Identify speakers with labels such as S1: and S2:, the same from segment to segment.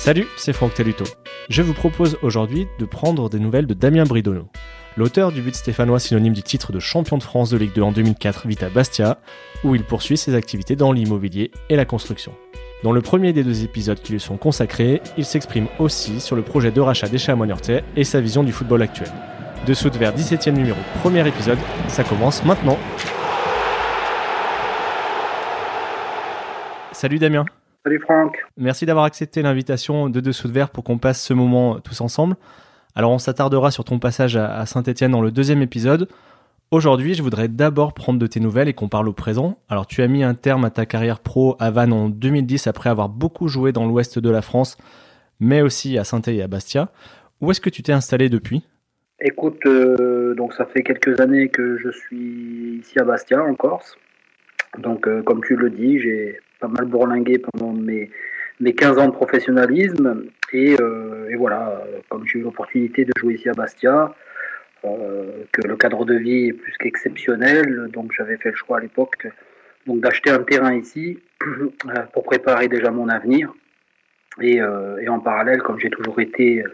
S1: Salut, c'est Franck Taluto. Je vous propose aujourd'hui de prendre des nouvelles de Damien Bridonneau. L'auteur du but stéphanois synonyme du titre de champion de France de Ligue 2 en 2004 vit à Bastia, où il poursuit ses activités dans l'immobilier et la construction. Dans le premier des deux épisodes qui lui sont consacrés, il s'exprime aussi sur le projet de rachat des et sa vision du football actuel. Dessous de vers 17e numéro, premier épisode, ça commence maintenant. Salut Damien.
S2: Salut Franck.
S1: Merci d'avoir accepté l'invitation de Dessous de Verre pour qu'on passe ce moment tous ensemble. Alors on s'attardera sur ton passage à Saint-Etienne dans le deuxième épisode. Aujourd'hui, je voudrais d'abord prendre de tes nouvelles et qu'on parle au présent. Alors tu as mis un terme à ta carrière pro à Vannes en 2010 après avoir beaucoup joué dans l'ouest de la France, mais aussi à saint et à Bastia. Où est-ce que tu t'es installé depuis?
S2: Écoute, euh, donc ça fait quelques années que je suis ici à Bastia en Corse. Donc euh, comme tu le dis, j'ai pas mal bourlingué pendant mes, mes 15 ans de professionnalisme. Et, euh, et voilà, comme j'ai eu l'opportunité de jouer ici à Bastia, euh, que le cadre de vie est plus qu'exceptionnel, donc j'avais fait le choix à l'époque donc d'acheter un terrain ici pour préparer déjà mon avenir. Et, euh, et en parallèle, comme j'ai toujours été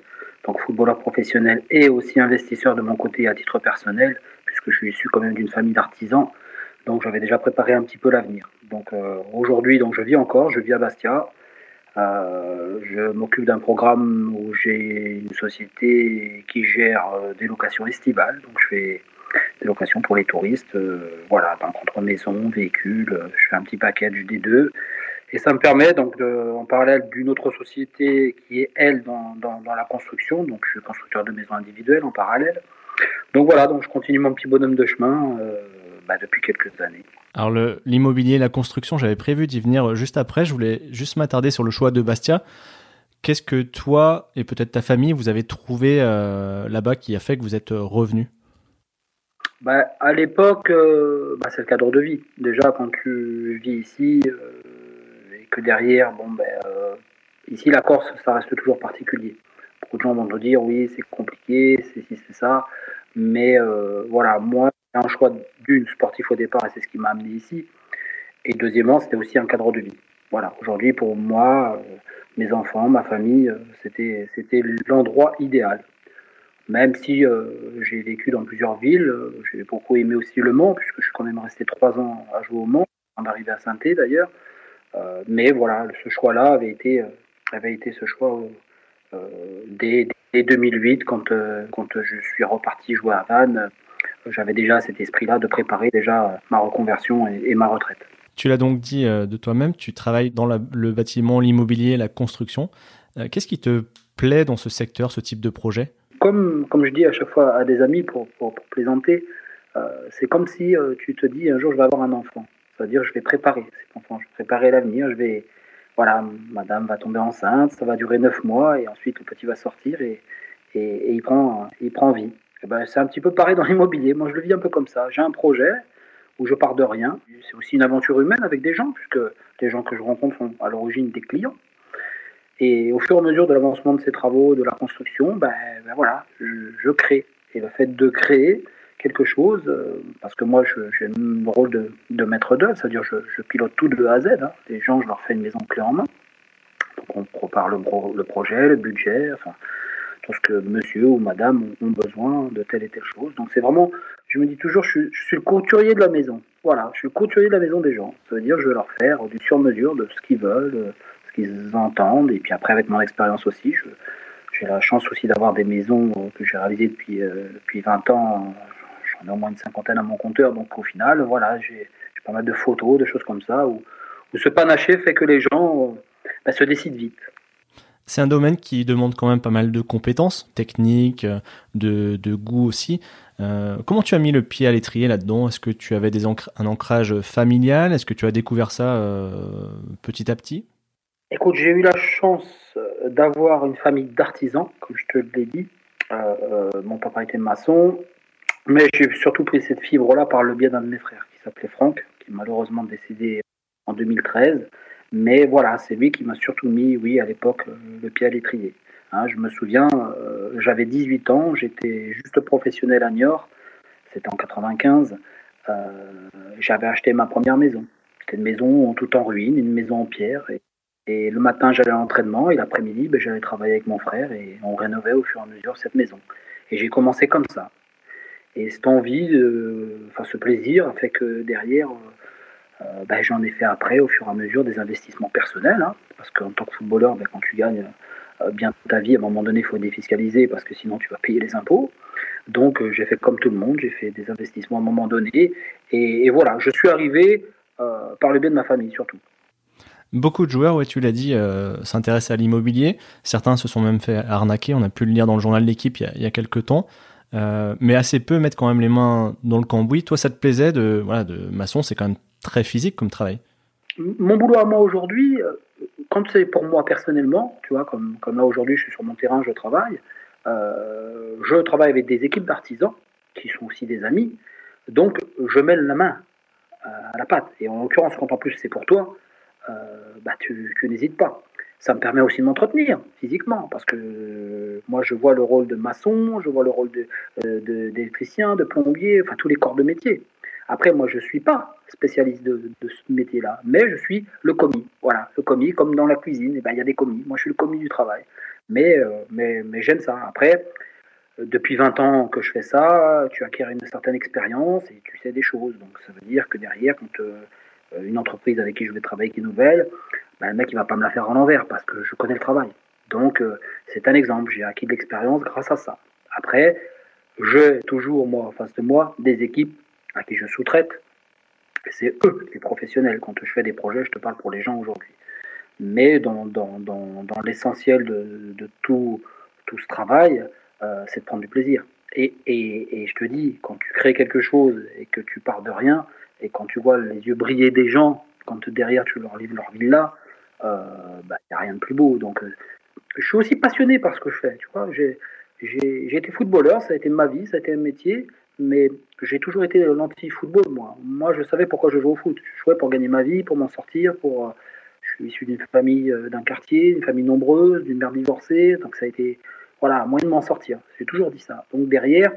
S2: donc footballeur professionnel et aussi investisseur de mon côté à titre personnel, puisque je suis issu quand même d'une famille d'artisans, donc j'avais déjà préparé un petit peu l'avenir. Donc euh, aujourd'hui, donc je vis encore, je vis à Bastia. Euh, je m'occupe d'un programme où j'ai une société qui gère euh, des locations estivales. Donc je fais des locations pour les touristes, voilà, dans contre-maison, véhicules. je fais un petit package des deux. Et ça me permet donc en parallèle d'une autre société qui est elle dans, dans, la construction, donc je suis constructeur de maisons individuelles en parallèle. Donc voilà, donc je continue mon petit bonhomme de chemin. Bah, depuis quelques années.
S1: Alors l'immobilier, la construction, j'avais prévu d'y venir juste après. Je voulais juste m'attarder sur le choix de Bastia. Qu'est-ce que toi et peut-être ta famille, vous avez trouvé euh, là-bas qui a fait que vous êtes euh, revenu?
S2: Bah, À l'époque, euh, bah, c'est le cadre de vie. Déjà, quand tu vis ici et que derrière, bon, ben, ici, la Corse, ça reste toujours particulier. Beaucoup de gens vont te dire, oui, c'est compliqué, c'est ci, c'est ça. Mais voilà, moi, un choix d'une sportif au départ et c'est ce qui m'a amené ici. Et deuxièmement, c'était aussi un cadre de vie. Voilà, aujourd'hui pour moi, euh, mes enfants, ma famille, euh, c'était l'endroit idéal. Même si euh, j'ai vécu dans plusieurs villes, j'ai beaucoup aimé aussi Le Mans, puisque je suis quand même resté trois ans à jouer au Mans, avant d'arriver à saint d'ailleurs. mais voilà, ce choix-là avait été, avait été ce choix dès, dès, 2008, quand, quand je suis reparti jouer à Vannes j'avais déjà cet esprit-là de préparer déjà ma reconversion et, ma retraite.
S1: Tu l'as donc dit euh, de toi-même, tu travailles dans le bâtiment, l'immobilier, la construction. Euh, qu'est-ce qui te plaît dans ce secteur, ce type de projet?
S2: Comme, comme je dis à chaque fois à des amis pour, pour, plaisanter, euh, c'est comme si tu te dis un jour je vais avoir un enfant. C'est-à-dire je vais préparer cet enfant, je vais préparer l'avenir, je vais, voilà, madame va tomber enceinte, ça va durer neuf mois et ensuite le petit va sortir et, et, et il, prend, il prend vie. Eh ben, c'est un petit peu pareil dans l'immobilier. Moi, je le vis un peu comme ça. J'ai un projet où je pars de rien. C'est aussi une aventure humaine avec des gens, puisque les gens que je rencontre sont à l'origine des clients. Et au fur et à mesure de l'avancement de ces travaux, de la construction, ben, ben voilà, je, crée. Et le fait de créer quelque chose, euh, parce que moi j'ai le rôle de, maître d'œuvre, c'est-à-dire je, je, pilote tout de A à Z. Hein. Les gens, je leur fais une maison clé en main. Donc on prépare le, le projet, le budget, enfin, parce que monsieur ou madame ont besoin de telle et telle chose. Donc c'est vraiment, je me dis toujours, je suis, le couturier de la maison. Voilà, je suis le couturier de la maison des gens. Ça veut dire, je vais leur faire du sur-mesure de ce qu'ils veulent, ce qu'ils entendent. Et puis après, avec mon expérience aussi, j'ai la chance aussi d'avoir des maisons que j'ai réalisées depuis, euh, depuis 20 ans. J'en ai au moins une cinquantaine à mon compteur. Donc au final, voilà, j'ai pas mal de photos, de choses comme ça, où, ce panaché fait que les gens bah, se décident vite.
S1: C'est un domaine qui demande quand même pas mal de compétences techniques, euh, de, goût aussi. Euh, comment tu as mis le pied à l'étrier là-dedans? Est-ce que tu avais des un ancrage familial? Est-ce que tu as découvert ça euh, petit à petit?
S2: Écoute, j'ai eu la chance d'avoir une famille d'artisans, comme je te l'ai dit. mon papa était maçon, mais j'ai surtout pris cette fibre-là par le biais d'un de mes frères qui s'appelait Franck, qui est malheureusement décédé en 2013. Mais voilà, c'est lui qui m'a surtout mis, oui, à l'époque, euh, le pied à l'étrier. Hein, je me souviens, euh, j'avais 18 ans, j'étais juste professionnel à Niort, c'était en 95. Euh, j'avais acheté ma première maison. C'était une maison tout en ruine, une maison en pierre. Et le matin, j'allais à l'entraînement et l'après-midi, ben, j'allais travailler avec mon frère et on rénovait au fur et à mesure cette maison. Et j'ai commencé comme ça. Et cette envie, enfin ce plaisir, a fait que derrière, euh, ben, j'en ai fait après au fur et à mesure des investissements personnels. Hein. parce qu'en tant que footballeur, ben, quand tu gagnes euh, bien ta vie, à un moment donné, il faut défiscaliser parce que sinon tu vas payer les impôts. Donc euh, j'ai fait comme tout le monde, j'ai fait des investissements à un moment donné. Et, voilà, je suis arrivé par le biais de ma famille surtout.
S1: Beaucoup de joueurs, ouais, tu l'as dit, euh, s'intéressent à l'immobilier. Certains se sont même fait arnaquer. On a pu le lire dans le journal de l'équipe il, y a quelques temps. Euh, mais assez peu mettent quand même les mains dans le cambouis. Toi, ça te plaisait de, voilà, de maçon C'est quand même très physique comme travail.
S2: Mon boulot à moi aujourd'hui, euh, quand c'est pour moi personnellement, tu vois, comme, comme là aujourd'hui, je suis sur mon terrain, je travaille. je travaille avec des équipes d'artisans qui sont aussi des amis. Donc, je mêle la main à la pâte. Et en l'occurrence, quand en plus c'est pour toi, euh, bah, tu, n'hésites pas. Ça me permet aussi de m'entretenir physiquement, parce que euh, moi je vois le rôle de maçon, je vois le rôle euh, d'électricien, de, de, plombier, enfin tous les corps de métier. Après, moi, je ne suis pas spécialiste de, ce métier-là, mais je suis le commis. Voilà, le commis, comme dans la cuisine, eh ben, il y a des commis. Moi, je suis le commis du travail. Mais, mais, mais j'aime ça. Après, depuis 20 ans que je fais ça, tu acquiers une certaine expérience et tu sais des choses. Donc, ça veut dire que derrière, quand euh, une entreprise avec qui je vais travailler qui est nouvelle, ben, le mec il va pas me la faire à l'envers parce que je connais le travail. Donc euh, c'est un exemple, j'ai acquis de l'expérience grâce à ça. Après, j'ai toujours moi en face de moi des équipes à qui je sous-traite. C'est eux les professionnels. Quand je fais des projets, je te parle pour les gens aujourd'hui. Mais dans, dans, dans, l'essentiel de, de, tout, tout ce travail, euh, c'est de prendre du plaisir. Et, et, et, je te dis, quand tu crées quelque chose et que tu pars de rien, et quand tu vois les yeux briller des gens, quand derrière tu leur livres leur villa, il euh, n'y bah, a rien de plus beau. Donc, euh, je suis aussi passionné par ce que je fais. J'ai, été footballeur, ça a été ma vie, ça a été un métier, mais j'ai toujours été l'anti-football, moi. Moi, je savais pourquoi je jouais au foot. Je jouais pour gagner ma vie, pour m'en sortir, pour. Euh, je suis issu d'une famille, d'un quartier, d'une famille nombreuse, d'une mère divorcée, donc ça a été, voilà, moyen de m'en sortir. J'ai toujours dit ça. Donc derrière,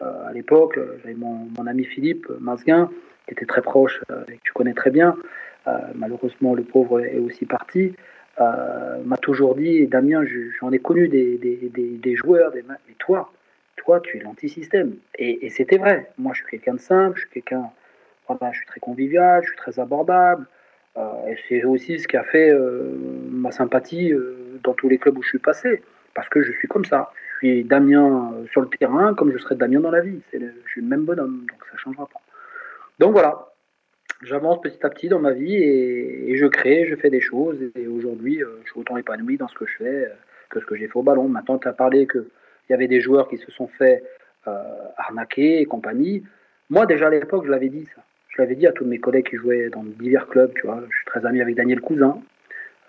S2: à l'époque, j'avais mon, mon, ami Philippe Masguin, qui était très proche euh, et que tu connais très bien, euh, malheureusement le pauvre est aussi parti, euh, m'a toujours dit, Damien, j'en ai connu des, des, des, joueurs, des, mais toi, toi, tu es l'antisystème. Et, et c'était vrai. Moi, je suis quelqu'un de simple, je suis quelqu'un, voilà, je suis très convivial, je suis très abordable. et c'est aussi ce qui a fait ma sympathie dans tous les clubs où je suis passé, parce que je suis comme ça. Je suis Damien sur le terrain, comme je serais Damien dans la vie. je suis le même bonhomme, donc ça ne changera pas. Donc voilà, j'avance petit à petit dans ma vie et, je crée, je fais des choses. Et aujourd'hui, euh, je suis autant épanoui dans ce que je fais euh, que ce que j'ai fait au ballon. Maintenant, tu as parlé qu'il y avait des joueurs qui se sont fait euh, arnaquer et compagnie. Moi, déjà à l'époque, je l'avais dit ça. Je l'avais dit à tous mes collègues qui jouaient dans divers clubs. Tu vois, je suis très ami avec Daniel Cousin.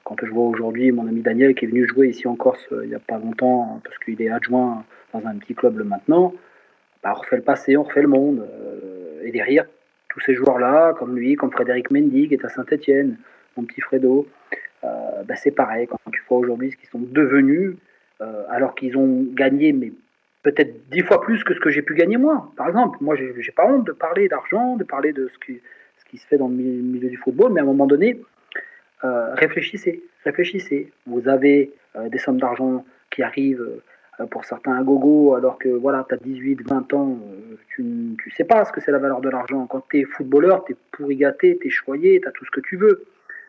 S2: Quand je vois aujourd'hui mon ami Daniel qui est venu jouer ici en Corse il n'y a pas longtemps, parce qu'il est adjoint dans un petit club maintenant, bah, on refait le passé, on refait le monde. et derrière, tous ces joueurs-là, comme lui, comme Frédéric Mendy, qui est à Saint-Etienne, mon petit Fredo, euh, bah, c'est pareil. Quand tu vois aujourd'hui ce qu'ils sont devenus, euh, alors qu'ils ont gagné, mais peut-être dix fois plus que ce que j'ai pu gagner moi. Par exemple, moi, j'ai pas honte de parler d'argent, de parler de ce qui, se fait dans le milieu du football, mais à un moment donné, euh, réfléchissez, réfléchissez. Vous avez des sommes d'argent qui arrivent euh, pour certains un gogo, alors que voilà, tu as 18, 20 ans, euh, tu ne sais pas ce que c'est la valeur de l'argent. Quand tu es footballeur, tu es pourri gâté, tu es choyé, tu as tout ce que tu veux.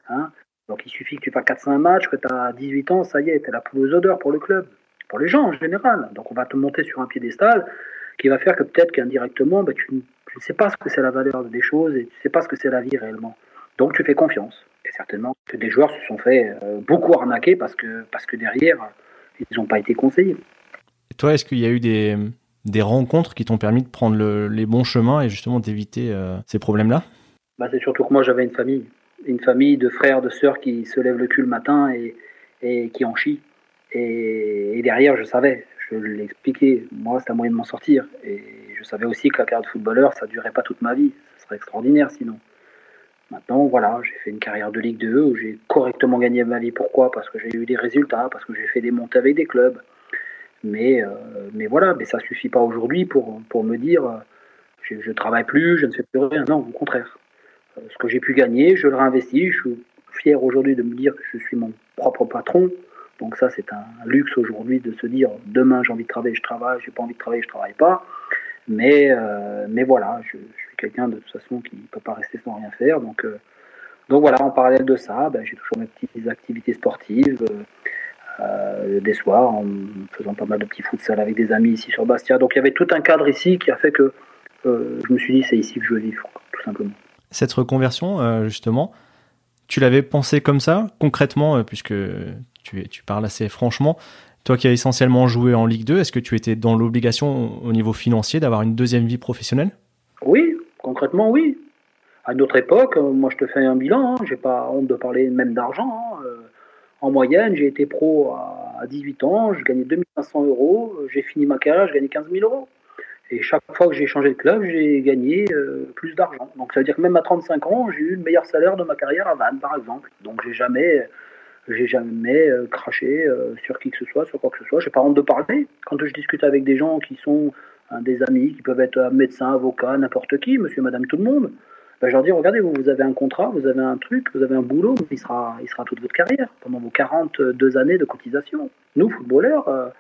S2: Hein Donc il suffit que tu fasses 400 matchs, que tu as 18 ans, ça y est, tu es la poule aux odeurs pour le club, pour les gens en général. Donc on va te monter sur un piédestal qui va faire que peut-être qu'indirectement, bah, tu, ne sais pas ce que c'est la valeur des choses et tu ne sais pas ce que c'est la vie réellement. Donc tu fais confiance. Et certainement que des joueurs se sont fait euh, beaucoup arnaquer parce que, parce que derrière, ils n'ont pas été conseillés.
S1: Et toi, est-ce qu'il y a eu des, des rencontres qui t'ont permis de prendre les bons chemins et justement d'éviter euh, ces problèmes-là?
S2: Bah, C'est surtout que moi, j'avais une famille. Une famille de frères, de sœurs qui se lèvent le cul le matin et, qui en chient. Et, derrière, je savais, je l'ai expliqué, moi, c'était un moyen de m'en sortir. Et je savais aussi que la carrière de footballeur, ça ne durait pas toute ma vie. Ce serait extraordinaire sinon. Maintenant, voilà, j'ai fait une carrière de Ligue 2 où j'ai correctement gagné ma vie. Pourquoi? Parce que j'ai eu des résultats, parce que j'ai fait des montées avec des clubs. Mais, euh, mais voilà, mais ça suffit pas aujourd'hui pour, pour me dire euh, je ne travaille plus, je ne fais plus rien. Non, au contraire. Euh, ce que j'ai pu gagner, je le réinvestis. Je, fier aujourd'hui de me dire que je suis mon propre patron. Donc ça, c'est un luxe aujourd'hui de se dire demain j'ai envie de travailler, je travaille, j'ai pas envie de travailler, je travaille pas. Mais, euh, mais voilà, je, suis quelqu'un de toute façon qui ne peut pas rester sans rien faire. Donc, euh, donc voilà, en parallèle de ça, ben, j'ai toujours mes petites activités sportives. Des soirs en faisant pas mal de petits futsal avec des amis ici sur Bastia. Donc il y avait tout un cadre ici qui a fait que je me suis dit c'est ici que je veux vivre, tout simplement.
S1: Cette reconversion, justement, tu l'avais pensé comme ça, concrètement, puisque tu, parles assez franchement, toi qui as essentiellement joué en Ligue 2, est-ce que tu étais dans l'obligation au niveau financier d'avoir une deuxième vie professionnelle?
S2: Oui, concrètement oui. À notre époque, euh, moi je te fais un bilan, hein, j'ai pas honte de parler même d'argent. Hein, euh, en moyenne, j'ai été pro à 18 ans, je gagnais 2500 euros, j'ai fini ma carrière, je gagnais 15 000 euros. Et chaque fois que j'ai changé de club, j'ai gagné euh, plus d'argent. Donc ça veut dire que même à 35 ans, j'ai eu le meilleur salaire de ma carrière à Vannes, par exemple. Donc j'ai jamais j'ai jamais euh, craché euh, sur qui que ce soit, sur quoi que ce soit. J'ai pas honte de parler. Quand je discute avec des gens qui sont hein, des amis, qui peuvent être médecins, avocats, n'importe qui, monsieur, madame, tout le monde, ben, je leur dis regardez, vous, vous avez un contrat, vous avez un truc, vous avez un boulot, il sera, il sera toute votre carrière, pendant vos 42 années de cotisation. Nous, footballeurs,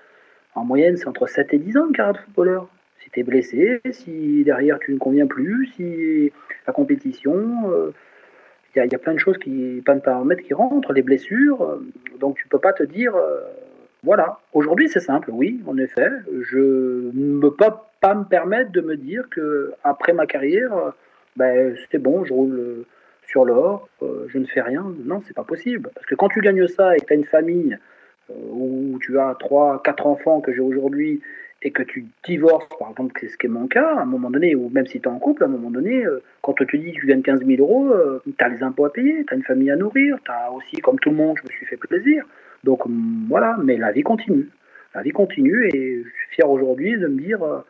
S2: en moyenne, c'est entre 7 et 10 ans de carrière de footballeur. Si tu es blessé, si derrière tu ne conviens plus, si la compétition, il y, a plein de choses, qui, plein de paramètres qui rentrent, les blessures. Euh, donc tu peux pas te dire, euh, voilà. Aujourd'hui c'est simple, oui, en effet. Je ne peux pas, me permettre de me dire que après ma carrière, euh, ben, bon, je roule sur l'or, je ne fais rien. Non, c'est pas possible. Parce que quand tu gagnes ça et que tu as une famille où tu as 3, 4 enfants que j'ai aujourd'hui et que tu divorces, par exemple, c'est ce qui est mon cas, à un moment donné, ou même si tu es en couple, à un moment donné, euh, quand te dit que tu gagnes 15 000 euros, euh, tu as les impôts à payer, tu as une famille à nourrir, tu as aussi, comme tout le monde, je me suis fait plaisir. Donc mm, voilà, mais la vie continue. La vie continue et je suis fier aujourd'hui de me dire, euh,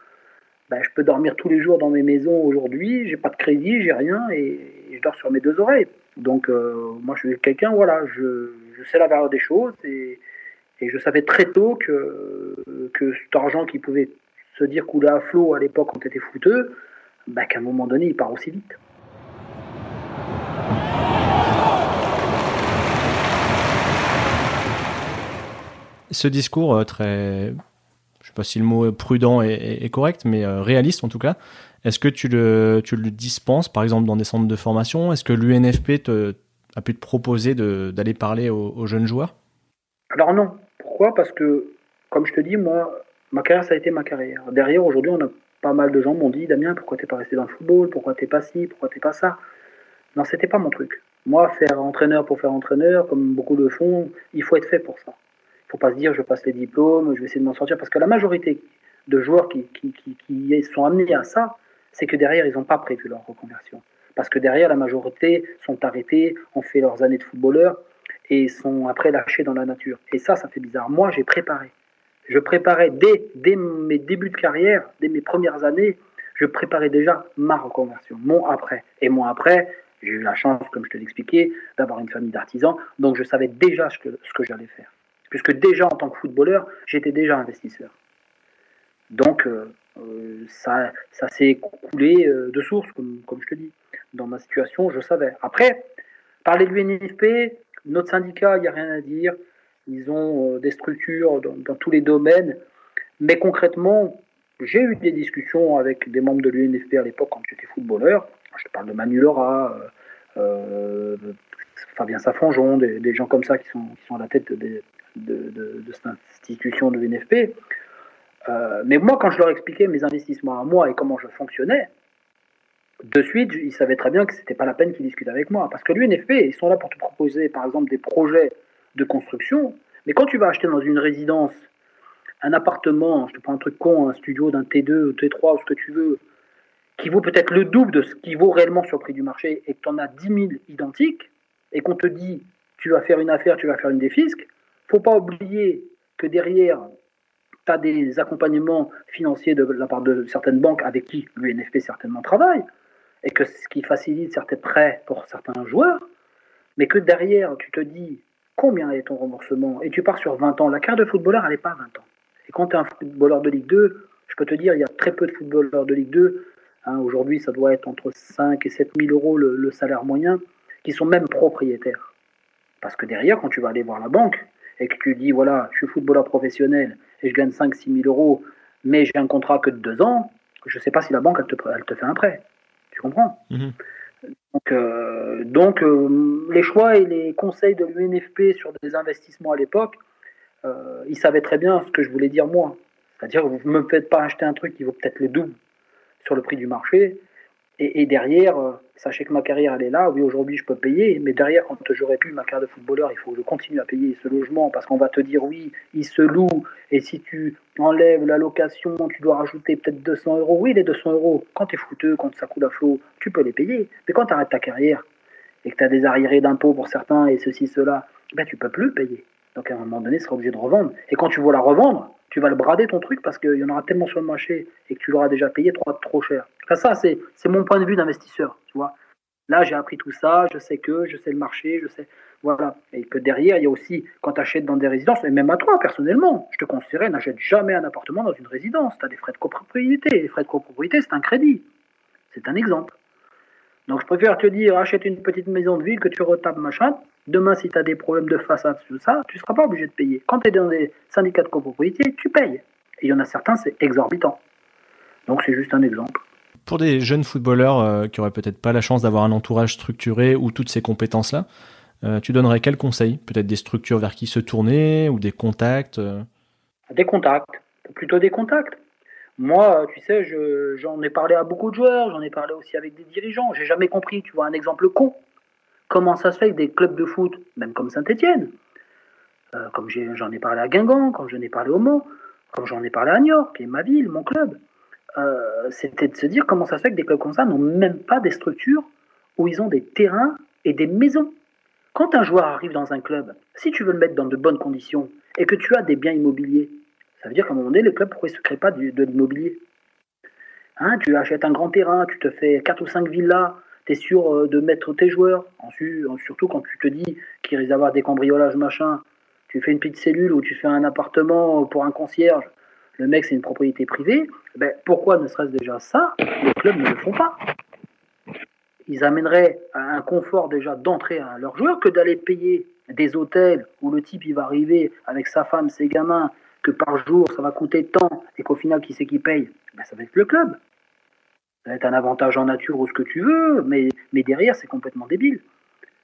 S2: ben, je peux dormir tous les jours dans mes maisons aujourd'hui, j'ai pas de crédit, j'ai rien et, je dors sur mes deux oreilles. Donc moi je suis quelqu'un, voilà, je, je sais la valeur des choses et et je savais très tôt que, que cet argent qui pouvait se dire couler à flot à l'époque quand tu étais fouteux, bah, qu'à un moment donné, il part aussi vite.
S1: Ce discours euh, très, je ne sais pas si le mot prudent est, correct, mais euh, réaliste en tout cas, est-ce que tu le, tu le dispenses par exemple dans des centres de formation? Est-ce que l'UNFP a pu te proposer d'aller parler aux jeunes joueurs?
S2: Alors non, pourquoi? Parce que, comme je te dis, moi, ma carrière, ça a été ma carrière. Derrière, aujourd'hui, on a pas mal de gens m'ont dit, Damien, pourquoi t'es pas resté dans le football? Pourquoi t'es pas ci? Pourquoi t'es pas ça? Non, c'était pas mon truc. Moi, faire entraîneur pour faire entraîneur, comme beaucoup le font, il faut être fait pour ça. Il faut pas se dire, je passe les diplômes, je vais essayer de m'en sortir, parce que la majorité de joueurs qui, qui, qui sont amenés à ça, c'est que derrière, ils n'ont pas prévu leur reconversion. Parce que derrière, la majorité sont arrêtés, ont fait leurs années de footballeur, et sont après lâchés dans la nature. Et ça, ça fait bizarre. Moi, j'ai préparé. Je préparais dès, dès mes débuts de carrière, dès mes premières années, je préparais déjà ma reconversion, mon après. Et mon après, j'ai eu la chance, comme je te l'expliquais, d'avoir une famille d'artisans, donc je savais déjà ce que, ce que j'allais faire. Puisque déjà en tant que footballeur, j'étais déjà investisseur. Donc euh, euh, ça, ça s'est coulé euh, de source, comme, comme je te dis. Dans ma situation, je savais. Après, parler de l'UNFP, notre syndicat, il n'y a rien à dire. Ils ont euh, des structures dans, tous les domaines. Mais concrètement, j'ai eu des discussions avec des membres de l'UNFP à l'époque quand j'étais footballeur. Je parle de Manu Laura, euh, euh, Fabien Safanjon, des, gens comme ça qui sont à la tête de, cette institution de l'UNFP. mais moi, quand je leur expliquais mes investissements à moi et comment je fonctionnais, de suite, ils savaient très bien que ce n'était pas la peine qu'ils discutent avec moi. Parce que l'UNFP, ils sont là pour te proposer, par exemple, des projets de construction. Mais quand tu vas acheter dans une résidence un appartement, je te prends un truc con, un studio d'un T2, T3 ou ce que tu veux, qui vaut peut-être le double de ce qui vaut réellement sur le prix du marché et que tu en as 10 000 identiques, et qu'on te dit tu vas faire une affaire, tu vas faire une défisque, faut pas oublier que derrière, tu as des accompagnements financiers de la part de certaines banques avec qui l'UNFP certainement travaille et que ce qui facilite certains prêts pour certains joueurs, mais que derrière, tu te dis combien est ton remboursement? Et tu pars sur 20 ans. La carte de footballeur, elle n'est pas 20 ans. Et quand tu es un footballeur de Ligue 2, je peux te dire, il y a très peu de footballeurs de Ligue 2. Hein, aujourd'hui, ça doit être entre 5 et 7 000 euros le, salaire moyen, qui sont même propriétaires. Parce que derrière, quand tu vas aller voir la banque et que tu dis, voilà, je suis footballeur professionnel et je gagne 5-6 000 euros, mais j'ai un contrat que de deux ans, je ne sais pas si la banque, elle te fait un prêt. Tu comprends mhm. Donc, euh, donc euh, les choix et les conseils de l'UNFP sur des investissements à l'époque, euh, ils savaient très bien ce que je voulais dire moi. C'est-à-dire, vous ne me faites pas acheter un truc qui vaut peut-être le double sur le prix du marché, et, derrière, euh, sachez que ma carrière, elle est là. Oui, aujourd'hui, je peux payer. Mais derrière, quand j'aurai plus ma carrière de footballeur, il faut que je continue à payer ce logement parce qu'on va te dire, oui, il se loue. Et si tu enlèves la location, tu dois rajouter peut-être 200 euros. Oui, les 200 euros, quand tu es fouteux, quand ça coule à flot, tu peux les payer. Mais quand tu arrêtes ta carrière et que tu as des arriérés d'impôts pour certains et ceci, cela, ben, tu peux plus payer. Donc à un moment donné, tu seras obligé de revendre. Et quand tu veux la revendre, tu vas le brader ton truc parce qu'il y en aura tellement sur le marché et que tu l'auras déjà payé trop, trop cher. ça, c'est mon point de vue d'investisseur, tu. Là, j'ai appris tout ça, je sais que, je sais le marché, je sais. Voilà. Et que derrière, il y a aussi, quand tu achètes dans des résidences, et même à toi, personnellement, je te conseillerais, n'achète jamais un appartement dans une résidence. Tu as des frais de copropriété. Les frais de copropriété, c'est un crédit. C'est un exemple. Donc, je préfère te dire, achète une petite maison de ville que tu retapes, machin. Demain, si tu as des problèmes de façade, tout ça, tu ne seras pas obligé de payer. Quand tu es dans des syndicats de copropriété, tu payes. Et il y en a certains, c'est exorbitant. Donc c'est juste un exemple.
S1: Pour des jeunes footballeurs euh, qui n'auraient peut-être pas la chance d'avoir un entourage structuré ou toutes ces compétences-là, euh, tu donnerais quels conseils Peut-être des structures vers qui se tourner ou des contacts euh?
S2: Des contacts, plutôt des contacts. Moi, tu sais, j'en ai parlé à beaucoup de joueurs, j'en ai parlé aussi avec des dirigeants. J'ai jamais compris, tu vois, un exemple con. Comment ça se fait que des clubs de foot, même comme Saint-Etienne, euh, comme j'en ai, parlé à Guingamp, comme j'en ai parlé au Mans, comme j'en ai parlé à Niort, qui est ma ville, mon club, euh, c'était de se dire comment ça se fait que des clubs comme ça n'ont même pas des structures où ils ont des terrains et des maisons. Quand un joueur arrive dans un club, si tu veux le mettre dans de bonnes conditions et que tu as des biens immobiliers, ça veut dire qu'à un moment donné, les clubs, pourquoi ne se créent pas de, l'immobilier hein, Tu achètes un grand terrain, tu te fais 4 ou 5 villas, tu es sûr euh, de mettre tes joueurs, surtout quand tu te dis qu'il risque d'avoir des cambriolages, machin. Tu fais une petite cellule ou tu fais un appartement pour un concierge, le mec c'est une propriété privée, ben, pourquoi ne serait-ce déjà ça? Les clubs ne le font pas. Ils amèneraient un confort déjà d'entrer à leurs joueurs que d'aller payer des hôtels où le type il va arriver avec sa femme, ses gamins, que par jour ça va coûter tant et qu'au final qui c'est qui paye? Ben, Ça va être le club ça va être un avantage en nature ou ce que tu veux, mais, mais derrière, c'est complètement débile.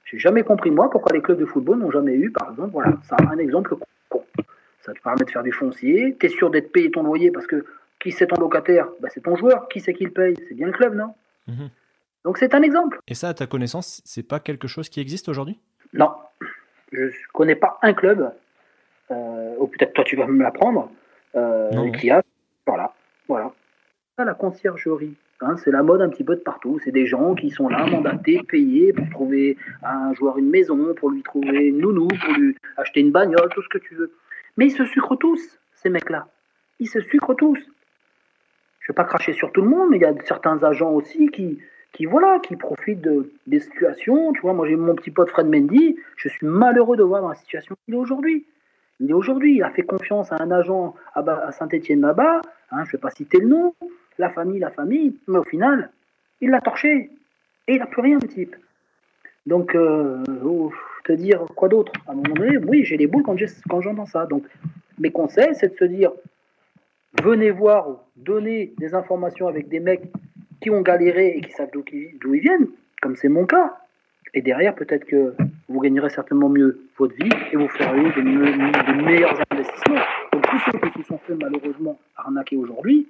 S2: J'ai jamais compris, moi, pourquoi les clubs de football n'ont jamais eu, par exemple, voilà, ça, un exemple con. Ça te permet de faire du foncier, tu es sûr d'être payé ton loyer parce que qui c'est ton locataire? Bah, C'est ton joueur. Qui c'est qui le paye? C'est bien le club, non? Mhm. Donc c'est un exemple.
S1: Et ça, à ta connaissance, c'est pas quelque chose qui existe aujourd'hui?
S2: Non. Je connais pas un club, euh, ou peut-être toi tu vas me l'apprendre, euh, qui a. Voilà. Voilà. La conciergerie. Hein, c'est la mode un petit peu de partout. C'est des gens qui sont là, mandatés, payés pour trouver à un joueur une maison, pour lui trouver une nounou, pour lui acheter une bagnole, tout ce que tu veux. Mais ils se sucrent tous, ces mecs-là. Ils se sucrent tous. Je ne vais pas cracher sur tout le monde, mais il y a certains agents aussi qui, qui voilà, qui profitent de, des situations. Tu vois, moi j'ai mon petit pote Fred Mendy, je suis malheureux de voir dans la situation qu'il est aujourd'hui. Il est aujourd'hui, il a fait confiance à un agent à, Saint-Étienne là-bas, hein, je ne vais pas citer le nom, la famille, la famille, mais au final, il l'a torché. Et il n'a plus rien, le type. Donc, euh, oh, te dire quoi d'autre? À un moment donné, oui, j'ai les boules quand j'entends ça. Donc, mes conseils, c'est de se dire venez voir, donner des informations avec des mecs qui ont galéré et qui savent d'où ils viennent, comme c'est mon cas. Et derrière, peut-être que vous gagnerez certainement mieux votre vie et vous ferez de, de meilleurs investissements. Donc, tous ceux qui se sont fait malheureusement arnaquer aujourd'hui,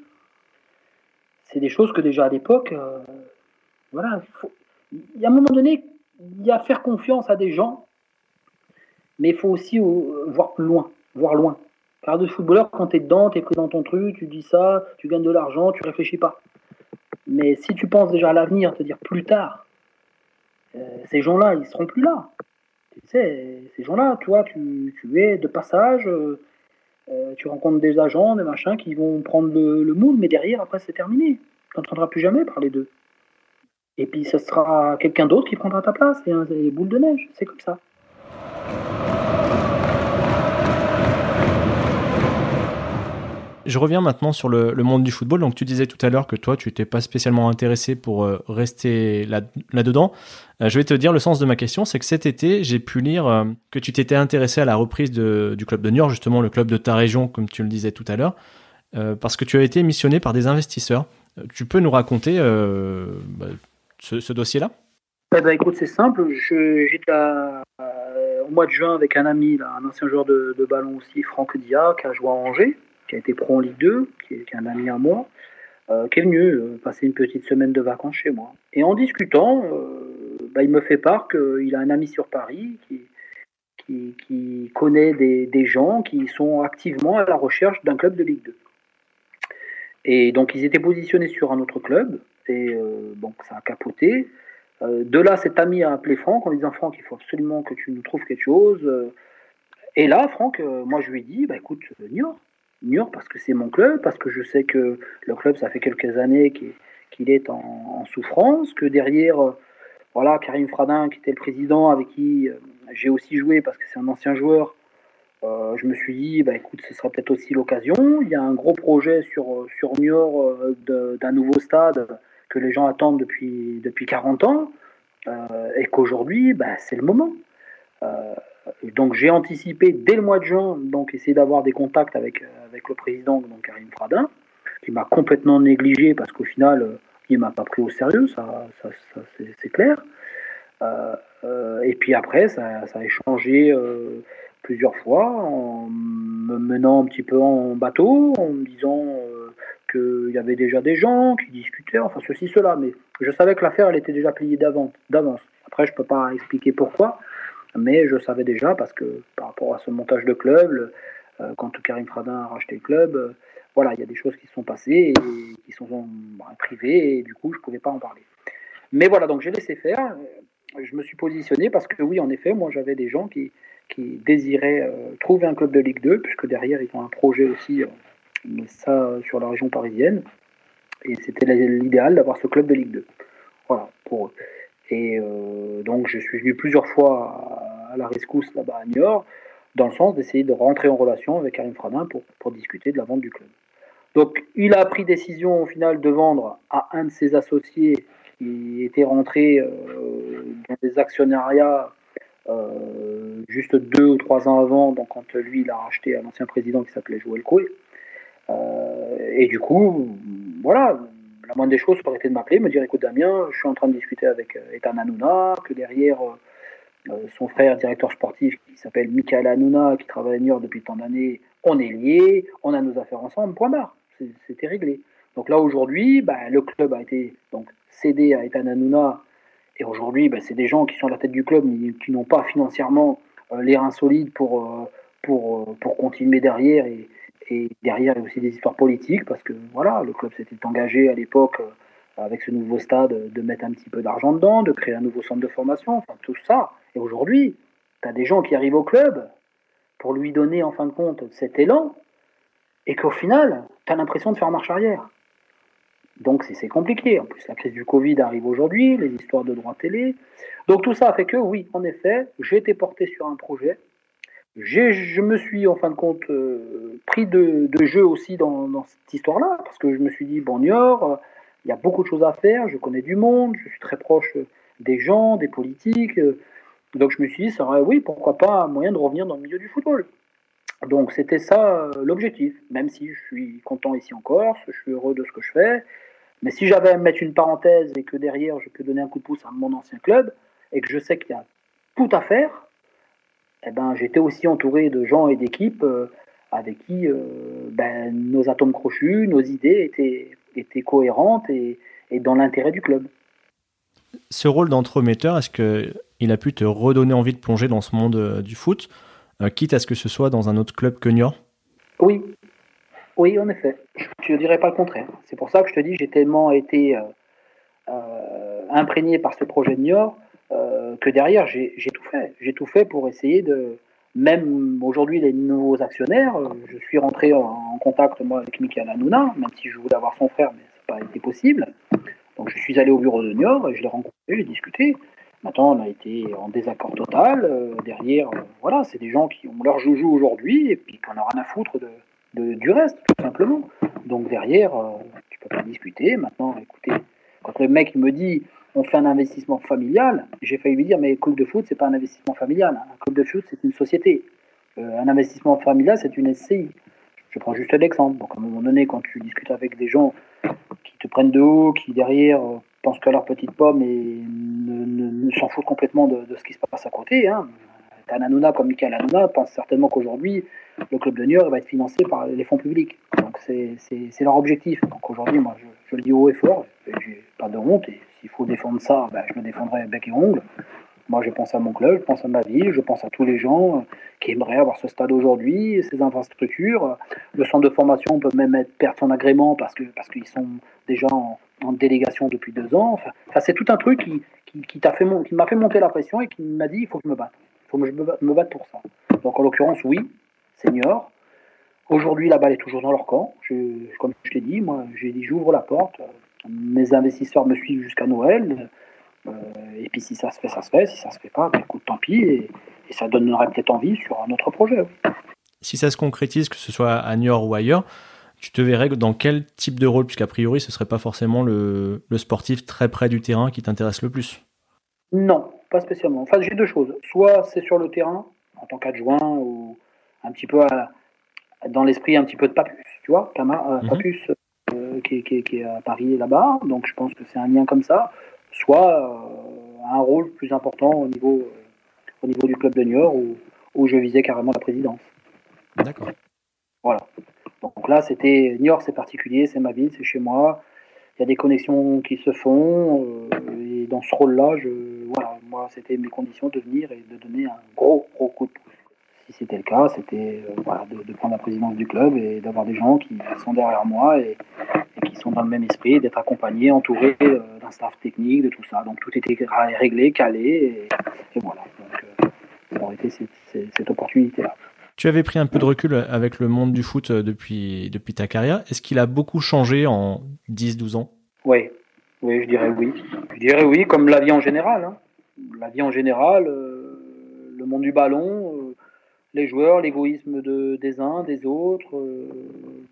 S2: c'est des choses que déjà à l'époque, euh, voilà, il y a un moment donné, il y a faire confiance à des gens, mais il faut aussi euh, voir plus loin, voir loin. Car de footballeur, quand tu es dedans, tu es pris dans ton truc, tu dis ça, tu gagnes de l'argent, tu réfléchis pas. Mais si tu penses déjà à l'avenir, te dire plus tard, euh, ces gens-là, ils seront plus là. Tu sais, ces gens-là, toi, tu, tu es de passage, tu rencontres des agents, des machins qui vont prendre le, moule, mais derrière, après, c'est terminé. Tu n'entendras plus jamais parler d'eux. Et puis, ce sera quelqu'un d'autre qui prendra ta place. Des boules de neige. C'est comme ça.
S1: Je reviens maintenant sur le, monde du football. Donc, tu disais tout à l'heure que toi, tu n'étais pas spécialement intéressé pour euh, rester là, dedans euh, je vais te dire le sens de ma question, c'est que cet été, j'ai pu lire euh, que tu t'étais intéressé à la reprise du club de Niort, justement le club de ta région, comme tu le disais tout à l'heure, parce que tu as été missionné par des investisseurs. Tu peux nous raconter bah, ce, dossier-là?
S2: Eh ben, écoute, c'est simple. J'étais au mois de juin avec un ami, un ancien joueur de, de ballon aussi, Franck Dia, qui a joué à Angers qui a été pro en Ligue 2, qui est, un ami à moi, euh, qui est venu euh, passer une petite semaine de vacances chez moi. Et en discutant, euh, bah, il me fait part qu'il a un ami sur Paris qui, connaît des, gens qui sont activement à la recherche d'un club de Ligue 2. Et donc ils étaient positionnés sur un autre club, et donc ça a capoté. de là, cet ami a appelé Franck en disant Franck, il faut absolument que tu nous trouves quelque chose. Et là, Franck, moi je lui ai dit, bah écoute, Niort, Niort parce que c'est mon club, parce que je sais que le club, ça fait quelques années qu'il est en, souffrance, que derrière, euh, voilà, Karim Fradin, qui était le président, avec qui euh, j'ai aussi joué parce que c'est un ancien joueur, euh, je me suis dit, bah, écoute, ce sera peut-être aussi l'occasion. Il y a un gros projet sur, sur Niort d'un nouveau stade que les gens attendent depuis, depuis 40 ans, et qu'aujourd'hui, bah, c'est le moment donc j'ai anticipé dès le mois de juin, donc essayer d'avoir des contacts avec, euh, avec le président, donc Karim Fradin, qui m'a complètement négligé parce qu'au final, euh, il m'a pas pris au sérieux, ça, c'est clair. Euh, et puis après, ça a échangé plusieurs fois en me menant un petit peu en bateau, en me disant qu'il y avait déjà des gens qui discutaient, enfin ceci, cela. Mais je savais que l'affaire, elle était déjà pliée d'avance. Après, je ne peux pas expliquer pourquoi. Mais je savais déjà, parce que par rapport à ce montage de club, euh, quand Karim Fradin a racheté le club, euh, voilà, il y a des choses qui se sont passées et qui sont bah, privées, et du coup, je ne pouvais pas en parler. Mais voilà, donc j'ai laissé faire. Je me suis positionné parce que oui, en effet, moi j'avais des gens qui, qui désiraient euh, trouver un club de Ligue 2, puisque derrière ils ont un projet aussi, mais ça sur la région parisienne. Et c'était l'idéal d'avoir ce club de Ligue 2. Voilà, pour eux. Et euh, donc, je suis venu plusieurs fois à, la rescousse là-bas à Niort, dans le sens d'essayer de rentrer en relation avec Karim Fradin pour, pour discuter de la vente du club. Donc, il a pris décision au final de vendre à un de ses associés qui était rentré euh, dans des actionnariats euh, juste deux ou trois ans avant, donc quand lui il a racheté à l'ancien président qui s'appelait Joël Coué. et du coup, voilà, la moindre des choses aurait été de m'appeler, me dire écoute Damien, je suis en train de discuter avec euh, Ethan Hanouna, que derrière euh, euh, son frère directeur sportif qui s'appelle Michael Hanouna, qui travaille à New York depuis tant d'années, on est liés, on a nos affaires ensemble, point barre. C'était réglé. Donc là aujourd'hui, bah, le club a été donc cédé à Ethan Hanouna, et aujourd'hui, bah, c'est des gens qui sont à la tête du club, mais qui n'ont pas financièrement les reins solides pour, pour, pour continuer derrière et, et derrière, il y a aussi des histoires politiques, parce que voilà, le club s'était engagé à l'époque, euh, avec ce nouveau stade, de mettre un petit peu d'argent dedans, de créer un nouveau centre de formation, enfin tout ça. Et aujourd'hui, tu as des gens qui arrivent au club pour lui donner en fin de compte cet élan, et qu'au final, tu as l'impression de faire marche arrière. Donc c'est compliqué. En plus, la crise du Covid arrive aujourd'hui, les histoires de droit télé. Donc tout ça fait que, oui, en effet, j'ai été porté sur un projet je me suis en fin de compte euh, pris de, jeu aussi dans, cette histoire-là, parce que je me suis dit, bon, Niort, il y a beaucoup de choses à faire, je connais du monde, je suis très proche des gens, des politiques, euh, donc je me suis dit, ça aurait, oui, pourquoi pas un moyen de revenir dans le milieu du football. Donc c'était ça euh, l'objectif, même si je suis content ici en Corse, je suis heureux de ce que je fais, mais si j'avais à mettre une parenthèse et que derrière je peux donner un coup de pouce à mon ancien club, et que je sais qu'il y a tout à faire, eh ben, j'étais aussi entouré de gens et d'équipes euh, avec qui ben, nos atomes crochus, nos idées étaient, étaient cohérentes et, et dans l'intérêt du club.
S1: Ce rôle d'entremetteur, est-ce qu'il a pu te redonner envie de plonger dans ce monde euh, du foot, quitte à ce que ce soit dans un autre club que Niort?
S2: Oui, oui, en effet. Je ne dirais pas le contraire. C'est pour ça que je te dis, j'ai tellement été imprégné par ce projet de Niort euh, que derrière, j'ai tout fait. J'ai tout fait pour essayer de. Même aujourd'hui, les nouveaux actionnaires, euh, je suis rentré en, contact moi avec Michael Hanouna, même si je voulais avoir son frère, mais ça n'a pas été possible. Donc je suis allé au bureau de Niort et je l'ai rencontré, j'ai discuté. Maintenant, on a été en désaccord total. Euh, derrière, voilà, c'est des gens qui ont leur joujou aujourd'hui et puis qu'on a rien à foutre de, du reste, tout simplement. Donc derrière, euh, tu peux pas discuter. Maintenant, écoutez, quand le mec me dit on fait un investissement familial, j'ai failli lui dire mais club de foot, c'est pas un investissement familial. Un club de foot, c'est une société. Euh, un investissement familial, c'est une SCI. Je prends juste l'exemple. Donc à un moment donné, quand tu discutes avec des gens qui te prennent de haut, qui derrière euh, pensent qu'à leur petite pomme et ne, s'en foutent complètement de, ce qui se passe à côté, hein. comme Michael Hanouna pense certainement qu'aujourd'hui, le club de Niort va être financé par les fonds publics. Donc c'est leur objectif. Donc aujourd'hui, moi, je, le dis haut et fort, de honte, et s'il faut défendre ça, ben, je le défendrai bec et ongle. Moi, je pense à mon club, je pense à ma ville, je pense à tous les gens qui aimeraient avoir ce stade aujourd'hui, ces infrastructures. Le centre de formation peut même être, perdre son agrément parce que parce qu'ils sont déjà en, délégation depuis deux ans. Enfin, c'est tout un truc qui, qui, qui m'a fait monter la pression et qui m'a dit il faut que je me batte. Il faut que je me batte pour ça. Donc en l'occurrence, oui, senior. Aujourd'hui, la balle est toujours dans leur camp. Comme je l'ai dit, moi, j'ai dit j'ouvre la porte. Mes investisseurs me suivent jusqu'à Noël. Euh, et puis si ça se fait, ça se fait. Si ça se fait pas, ben, écoute, tant pis. Et, ça donnerait peut-être envie sur un autre projet.
S1: Si ça se concrétise, que ce soit à Niort ou ailleurs, tu te verrais dans quel type de rôle Puisqu'a priori, ce serait pas forcément le, le sportif très près du terrain qui t'intéresse le plus?
S2: Non, pas spécialement. Enfin, j'ai deux choses. Soit c'est sur le terrain, en tant qu'adjoint, ou un petit peu dans l'esprit un petit peu de Papus, tu vois, euh, mhm. Papus euh, qui, est à Paris là-bas, donc je pense que c'est un lien comme ça, soit euh, un rôle plus important au niveau, au niveau du club de Niort où, où je visais carrément la présidence.
S1: D'accord.
S2: Voilà. Donc là, c'était Niort, c'est particulier, c'est ma ville, c'est chez moi. Il y a des connexions qui se font. et dans ce rôle-là, je, voilà, moi, c'était mes conditions de venir et de donner un gros, gros coup de pouce si c'était le cas, c'était euh, de, prendre la présidence du club et d'avoir des gens qui sont derrière moi et, qui sont dans le même esprit, d'être accompagnés, entourés euh, d'un staff technique, de tout ça. Donc tout était réglé, calé, et, voilà. Donc euh, ça aurait été cette, opportunité-là.
S1: Tu avais pris un peu de recul avec le monde du foot depuis, depuis ta carrière. Est-ce qu'il a beaucoup changé en 10-12 ans?
S2: Oui, oui, je dirais oui. Je dirais oui, comme la vie en général. Hein. La vie en général, le monde du ballon, les joueurs, l'égoïsme de, des uns, des autres, euh, euh,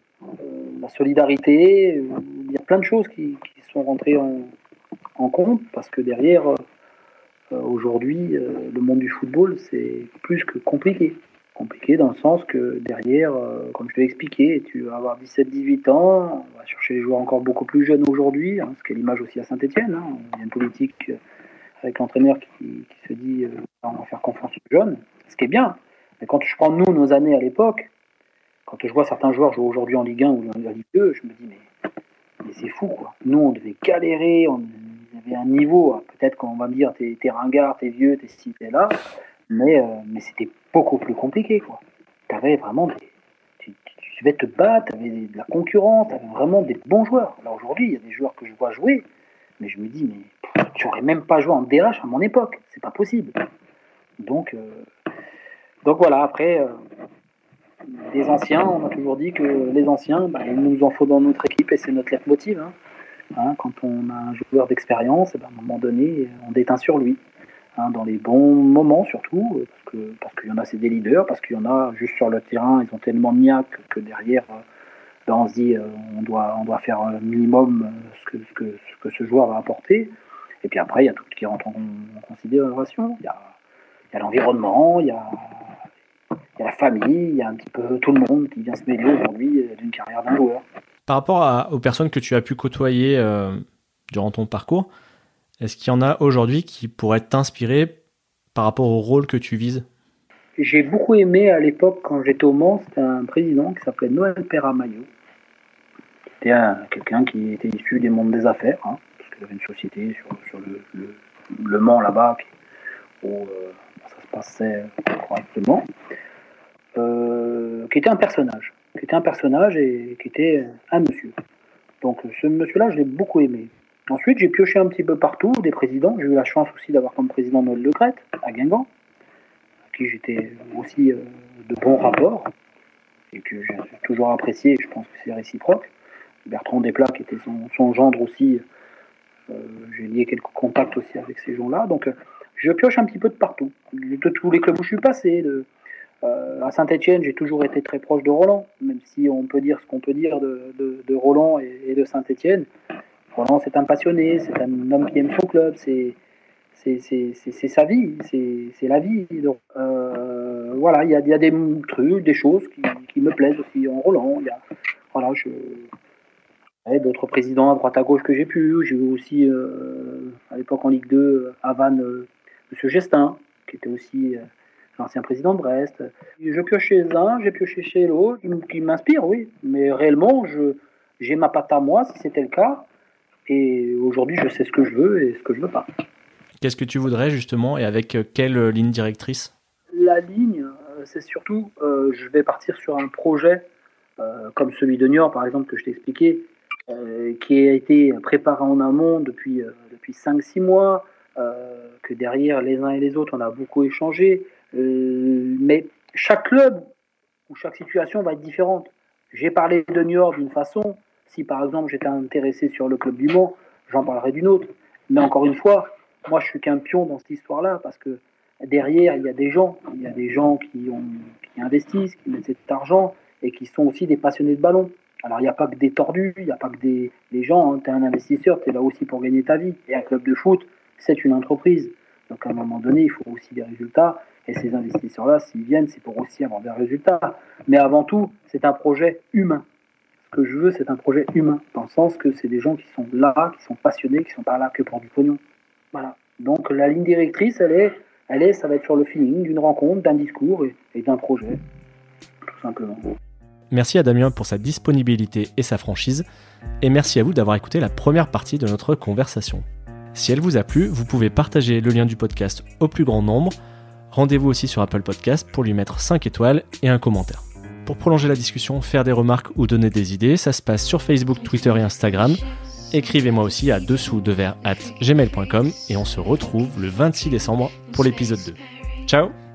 S2: la solidarité. Il y a plein de choses qui, sont rentrées en, compte parce que derrière, euh, aujourd'hui, le monde du football, c'est plus que compliqué. Compliqué dans le sens que derrière, comme je l'ai expliqué, tu vas avoir 17-18 ans, on va chercher les joueurs encore beaucoup plus jeunes aujourd'hui, hein, ce qui est l'image aussi à Saint-Etienne. Hein. Il y a une politique avec l'entraîneur qui, se dit on va faire confiance aux jeunes, ce qui est bien, mais quand je prends nous, nos années à l'époque, quand je vois certains joueurs jouer aujourd'hui en Ligue 1 ou en Ligue 2, je me dis, mais, c'est fou, quoi. Nous, on devait galérer, on avait un niveau, hein. peut-être qu'on va me dire, t'es, t'es ringard, t'es vieux, t'es ci, t'es là, mais, euh, mais c'était beaucoup plus compliqué, quoi. T'avais vraiment des. Tu, devais te battre, t'avais de la concurrence, t'avais vraiment des bons joueurs. Là, aujourd'hui, il y a des joueurs que je vois jouer, mais je me dis, mais tu aurais même pas joué en DH à mon époque, c'est pas possible. Donc, euh, donc voilà, après, euh, des anciens, on a toujours dit que les anciens, bah, il nous en faut dans notre équipe et c'est notre leitmotiv. Hein. Hein, quand on a un joueur d'expérience, ben, à un moment donné, on déteint sur lui. Hein, dans les bons moments surtout, parce qu'il y en a, c'est des leaders, parce qu'il y en a juste sur le terrain, ils ont tellement de niaque que derrière, euh, ben, on se dit, euh, on, doit, on doit faire un minimum ce que, ce, que, ce joueur va apporter. Et puis après, il y a tout ce qui rentre en, considération. Il y a, il y a l'environnement, il y a il y a la famille, il y a un petit peu tout le monde qui vient se mêler aujourd'hui euh, d'une carrière d'un joueur.
S1: Par rapport aux personnes que tu as pu côtoyer euh, durant ton parcours, est-ce qu'il y en a aujourd'hui qui pourraient t'inspirer par rapport au rôle que tu vises?
S2: J'ai beaucoup aimé à l'époque, quand j'étais au Mans, c'était un président qui s'appelait Noël Perramaillot. C'était quelqu'un qui était issu des mondes des affaires, hein, parce qu'il avait une société sur, le, Mans là-bas où euh, ça se passait correctement. Euh, qui était un personnage, qui était un personnage et qui était un monsieur. Donc ce monsieur-là, je l'ai beaucoup aimé. Ensuite, j'ai pioché un petit peu partout des présidents. J'ai eu la chance aussi d'avoir comme président Noël Le Crête à Guingamp, à qui j'étais aussi euh, de bons rapports et que j'ai toujours apprécié. Je pense que c'est réciproque. Bertrand Desplat, qui était son, gendre aussi, euh, j'ai lié quelques contacts aussi avec ces gens-là. Donc je pioche un petit peu de partout, de tous les clubs où je suis passé, à Saint-Etienne, j'ai toujours été très proche de Roland, même si on peut dire ce qu'on peut dire de, Roland et, de Saint-Etienne. Roland, c'est un passionné, c'est un homme qui aime son club, c'est sa vie, c'est la vie. Donc, euh, voilà, il y a, des trucs, des choses qui, me plaisent aussi en Roland. Y a, voilà, d'autres présidents à droite à gauche que j'ai pu. J'ai eu aussi, euh, à l'époque en Ligue 2, à Vannes, euh, M. Gestin, qui était aussi euh, l'ancien président de Brest. Je pioche chez un, j'ai pioché chez l'autre, qui m'inspire, oui. Mais réellement, j'ai ma patte à moi, si c'était le cas. Et aujourd'hui, je sais ce que je veux et ce que je veux pas.
S1: Qu'est-ce que tu voudrais justement et avec quelle ligne directrice?
S2: La ligne, c'est surtout, je vais partir sur un projet comme celui de Niort, par exemple, que je t'ai expliqué, euh, qui a été préparé en amont depuis, euh, depuis 5-6 mois, euh, que derrière les uns et les autres on a beaucoup échangé. Mais chaque club ou chaque situation va être différente. J'ai parlé de New York d'une façon, si par exemple j'étais intéressé sur le club du Mans, j'en parlerai d'une autre. Mais encore une fois, moi je suis qu'un pion dans cette histoire-là parce que derrière il y a des gens, il y a des gens qui, investissent, qui mettent cet argent et qui sont aussi des passionnés de ballon. Alors, il n'y a pas que des tordus, il n'y a pas que des, gens. Hein. Tu es un investisseur, tu es là aussi pour gagner ta vie. Et un club de foot, c'est une entreprise. Donc, à un moment donné, il faut aussi des résultats. Et ces investisseurs-là, s'ils viennent, c'est pour aussi avoir des résultats. Mais avant tout, c'est un projet humain. Ce que je veux, c'est un projet humain. Dans le sens que c'est des gens qui sont là, qui sont passionnés, qui sont pas là que pour du pognon. Voilà. Donc, la ligne directrice, elle est, elle est ça va être sur le feeling d'une rencontre, d'un discours et d'un projet. Tout simplement.
S1: Merci à Damien pour sa disponibilité et sa franchise, et merci à vous d'avoir écouté la première partie de notre conversation. Si elle vous a plu, vous pouvez partager le lien du podcast au plus grand nombre. Rendez-vous aussi sur Apple Podcast pour lui mettre 5 étoiles et un commentaire. Pour prolonger la discussion, faire des remarques ou donner des idées, ça se passe sur Facebook, Twitter et Instagram. Écrivez-moi aussi à dessous de at gmail.com et on se retrouve le 26 décembre pour l'épisode 2. Ciao